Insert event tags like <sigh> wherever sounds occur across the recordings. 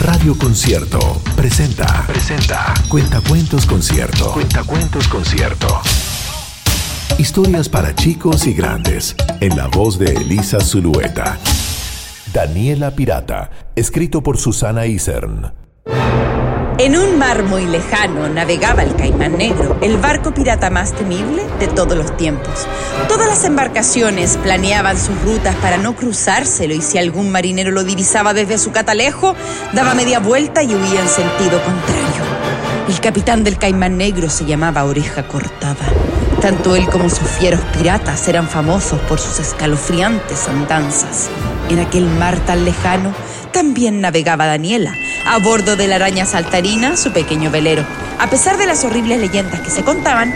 Radio Concierto presenta. Presenta. Cuentacuentos Concierto. Cuentacuentos Concierto. Historias para chicos y grandes. En la voz de Elisa Zulueta. Daniela Pirata. Escrito por Susana Isern. En un mar muy lejano navegaba el Caimán Negro, el barco pirata más temible de todos los tiempos. Todas las embarcaciones planeaban sus rutas para no cruzárselo y si algún marinero lo divisaba desde su catalejo, daba media vuelta y huía en sentido contrario. El capitán del Caimán Negro se llamaba Oreja Cortada. Tanto él como sus fieros piratas eran famosos por sus escalofriantes andanzas. En aquel mar tan lejano también navegaba Daniela, a bordo de la araña saltarina, su pequeño velero. A pesar de las horribles leyendas que se contaban,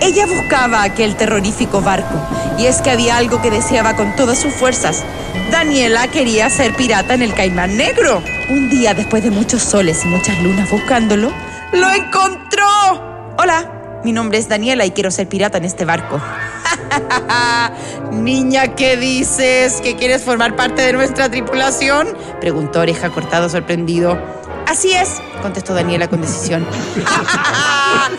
ella buscaba aquel terrorífico barco, y es que había algo que deseaba con todas sus fuerzas. Daniela quería ser pirata en el Caimán Negro. Un día, después de muchos soles y muchas lunas buscándolo, ¡lo encontró! Hola, mi nombre es Daniela y quiero ser pirata en este barco. <laughs> <laughs> Niña, ¿qué dices? ¿Que quieres formar parte de nuestra tripulación? Preguntó Oreja Cortado sorprendido. Así es, contestó Daniela con decisión. <laughs> ¡Ja,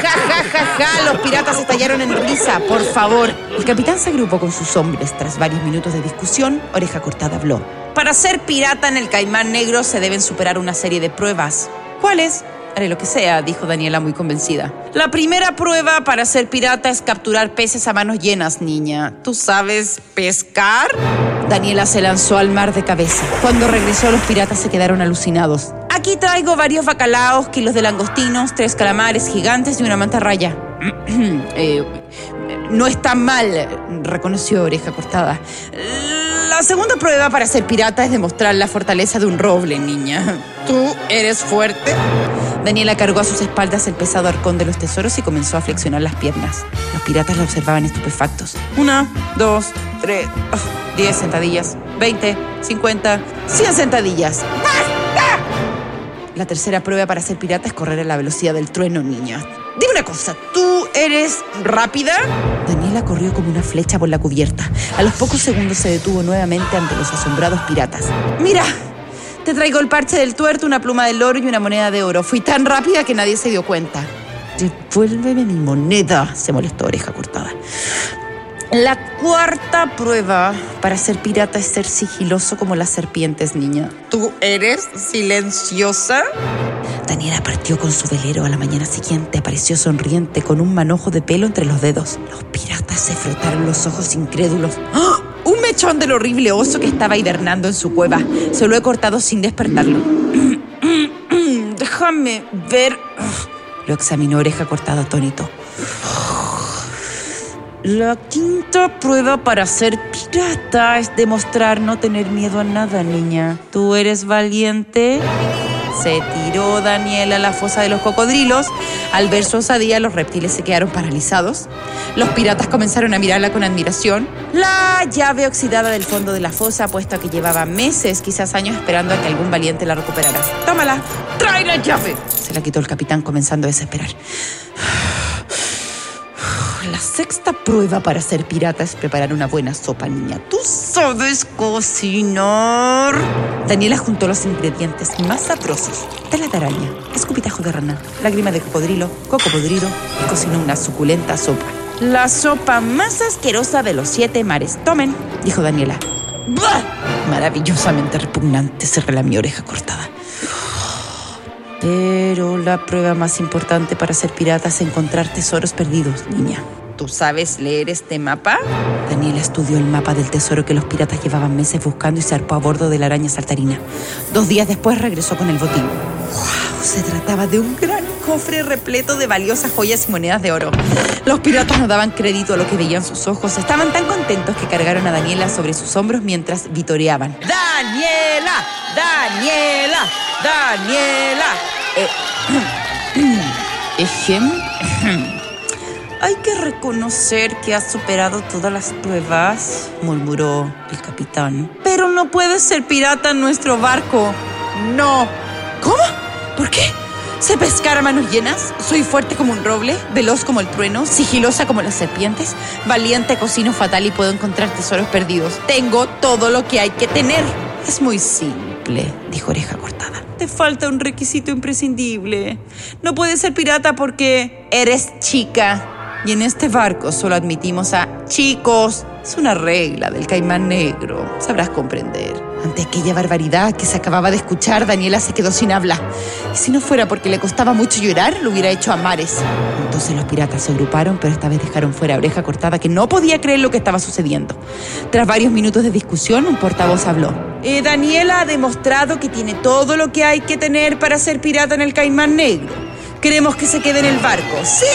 ja, ja, ja! Los piratas estallaron en risa, por favor. El capitán se agrupó con sus hombres. Tras varios minutos de discusión, Oreja Cortada habló. Para ser pirata en el Caimán Negro se deben superar una serie de pruebas. ¿Cuáles? Haré lo que sea, dijo Daniela muy convencida. La primera prueba para ser pirata es capturar peces a manos llenas, niña. ¿Tú sabes pescar? Daniela se lanzó al mar de cabeza. Cuando regresó, los piratas se quedaron alucinados. Aquí traigo varios bacalaos, kilos de langostinos, tres calamares gigantes y una mantarraya. <clears throat> eh, no está mal, reconoció Oreja Cortada. La segunda prueba para ser pirata es demostrar la fortaleza de un roble, niña. ¿Tú eres fuerte? Daniela cargó a sus espaldas el pesado arcón de los tesoros y comenzó a flexionar las piernas. Los piratas la observaban estupefactos. Una, dos, tres, oh, diez sentadillas, veinte, cincuenta, cien sentadillas. ¡Basta! La tercera prueba para ser pirata es correr a la velocidad del trueno, niña. Dime una cosa, ¿tú eres rápida? Daniela corrió como una flecha por la cubierta. A los pocos segundos se detuvo nuevamente ante los asombrados piratas. Mira, te traigo el parche del tuerto, una pluma del oro y una moneda de oro. Fui tan rápida que nadie se dio cuenta. Devuélveme mi moneda, se molestó Oreja Cortada. La cuarta prueba para ser pirata es ser sigiloso como las serpientes, niña. ¿Tú eres silenciosa? Daniela partió con su velero a la mañana siguiente. Apareció sonriente con un manojo de pelo entre los dedos. Los piratas se frotaron los ojos incrédulos. ¡Ah! Un mechón del horrible oso que estaba hibernando en su cueva. Se lo he cortado sin despertarlo. <clears throat> Déjame ver. Lo examinó oreja cortada atónito. La quinta prueba para ser pirata es demostrar no tener miedo a nada, niña. ¿Tú eres valiente? Se tiró Daniel a la fosa de los cocodrilos. Al ver su osadía, los reptiles se quedaron paralizados. Los piratas comenzaron a mirarla con admiración. La llave oxidada del fondo de la fosa, puesto que llevaba meses, quizás años, esperando a que algún valiente la recuperara. ¡Tómala! ¡Trae la llave! Se la quitó el capitán, comenzando a desesperar. La sexta prueba para ser pirata es preparar una buena sopa, niña. ¿Tú sabes cocinar? Daniela juntó los ingredientes más sabrosos. Tela de araña, escupitajo de rana, lágrima de cocodrilo, coco podrido y cocinó una suculenta sopa. La sopa más asquerosa de los siete mares. Tomen, dijo Daniela. ¡Bah! Maravillosamente repugnante, se mi oreja cortada. Pero la prueba más importante para ser pirata es encontrar tesoros perdidos, niña. ¿Tú sabes leer este mapa? Daniela estudió el mapa del tesoro que los piratas llevaban meses buscando y se arpó a bordo de la araña saltarina. Dos días después regresó con el botín. ¡Wow! Se trataba de un gran cofre repleto de valiosas joyas y monedas de oro. Los piratas no daban crédito a lo que veían sus ojos. Estaban tan contentos que cargaron a Daniela sobre sus hombros mientras vitoreaban. ¡Daniela! ¡Daniela! ¡Daniela! Eh. <clears throat> <clears throat> Hay que reconocer que has superado todas las pruebas, murmuró el capitán. Pero no puedes ser pirata en nuestro barco. No. ¿Cómo? ¿Por qué? ¿Sé pescar a manos llenas? ¿Soy fuerte como un roble? ¿Veloz como el trueno? ¿Sigilosa como las serpientes? ¿Valiente, cocino fatal y puedo encontrar tesoros perdidos? Tengo todo lo que hay que tener. Es muy simple, dijo Oreja Cortada. Te falta un requisito imprescindible. No puedes ser pirata porque eres chica. Y en este barco solo admitimos a chicos. Es una regla del caimán negro. Sabrás comprender. Ante aquella barbaridad que se acababa de escuchar, Daniela se quedó sin habla. Y si no fuera porque le costaba mucho llorar, lo hubiera hecho a mares. Entonces los piratas se agruparon, pero esta vez dejaron fuera a Oreja Cortada, que no podía creer lo que estaba sucediendo. Tras varios minutos de discusión, un portavoz habló. Eh, Daniela ha demostrado que tiene todo lo que hay que tener para ser pirata en el Caimán Negro. Queremos que se quede en el barco. ¡Sí!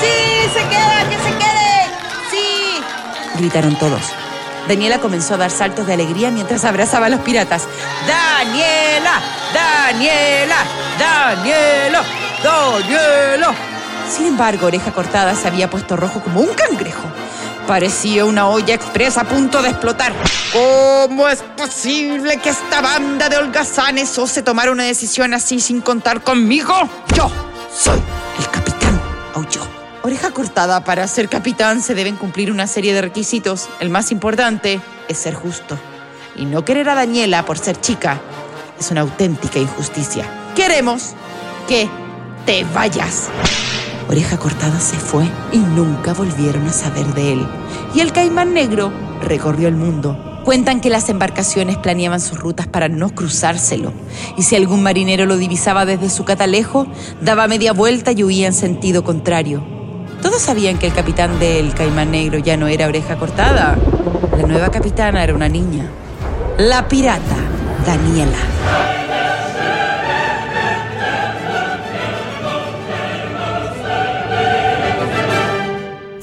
¡Sí! ¡Se queda! ¡Que se quede! ¡Sí! Gritaron todos. Daniela comenzó a dar saltos de alegría mientras abrazaba a los piratas. ¡Daniela! ¡Daniela! ¡Daniela! ¡Daniela! Sin embargo, Oreja Cortada se había puesto rojo como un cangrejo. Parecía una olla expresa a punto de explotar. ¿Cómo es posible que esta banda de holgazanes ose tomar una decisión así sin contar conmigo? Yo soy el capitán, aulló. Oreja cortada, para ser capitán se deben cumplir una serie de requisitos. El más importante es ser justo. Y no querer a Daniela por ser chica es una auténtica injusticia. Queremos que te vayas. Oreja cortada se fue y nunca volvieron a saber de él. Y el caimán negro recorrió el mundo. Cuentan que las embarcaciones planeaban sus rutas para no cruzárselo. Y si algún marinero lo divisaba desde su catalejo, daba media vuelta y huía en sentido contrario. Todos sabían que el capitán del Caimán Negro ya no era oreja cortada. La nueva capitana era una niña. La pirata, Daniela.